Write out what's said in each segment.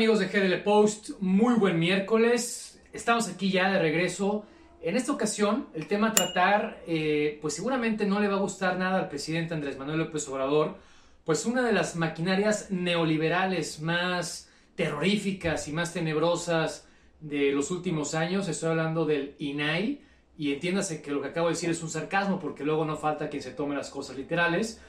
amigos de GDL Post? Muy buen miércoles. Estamos aquí ya de regreso. En esta ocasión, el tema a tratar, eh, pues seguramente no le va a gustar nada al presidente Andrés Manuel López Obrador, pues una de las maquinarias neoliberales más terroríficas y más tenebrosas de los últimos años, estoy hablando del INAI, y entiéndase que lo que acabo de decir es un sarcasmo porque luego no falta quien se tome las cosas literales,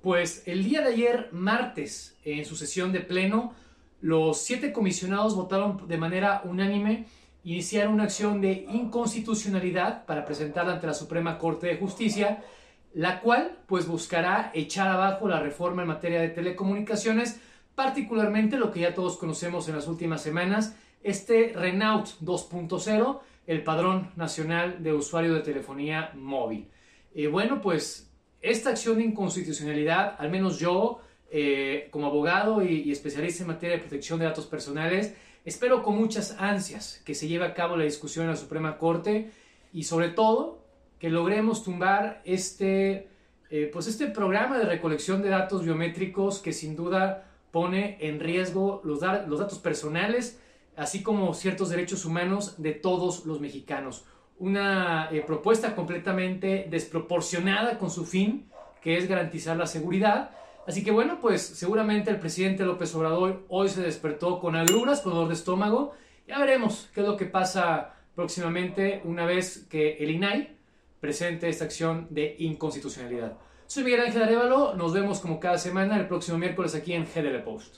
pues el día de ayer, martes, en su sesión de pleno, los siete comisionados votaron de manera unánime iniciar una acción de inconstitucionalidad para presentarla ante la Suprema Corte de Justicia, la cual pues buscará echar abajo la reforma en materia de telecomunicaciones, particularmente lo que ya todos conocemos en las últimas semanas, este Renault 2.0, el Padrón Nacional de Usuario de Telefonía Móvil. Eh, bueno, pues esta acción de inconstitucionalidad, al menos yo, eh, como abogado y, especialista en materia de protección de datos personales, espero con muchas ansias que se lleve a cabo la discusión en la Suprema Corte y sobre todo que logremos tumbar este, eh, pues este programa de recolección de datos biométricos que sin duda pone en riesgo los, los datos personales, así como ciertos derechos humanos de todos los mexicanos. Una eh, propuesta completamente desproporcionada con su fin, que es garantizar la seguridad, Así que bueno, pues seguramente el presidente López Obrador hoy se despertó con agruras, con dolor de estómago. Ya veremos qué es lo que pasa próximamente una vez que el INAI presente esta acción de inconstitucionalidad. Soy Miguel Ángel Arevalo, nos vemos como cada semana el próximo miércoles aquí en GDL Post.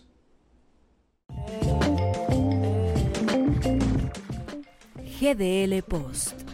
GDL Post.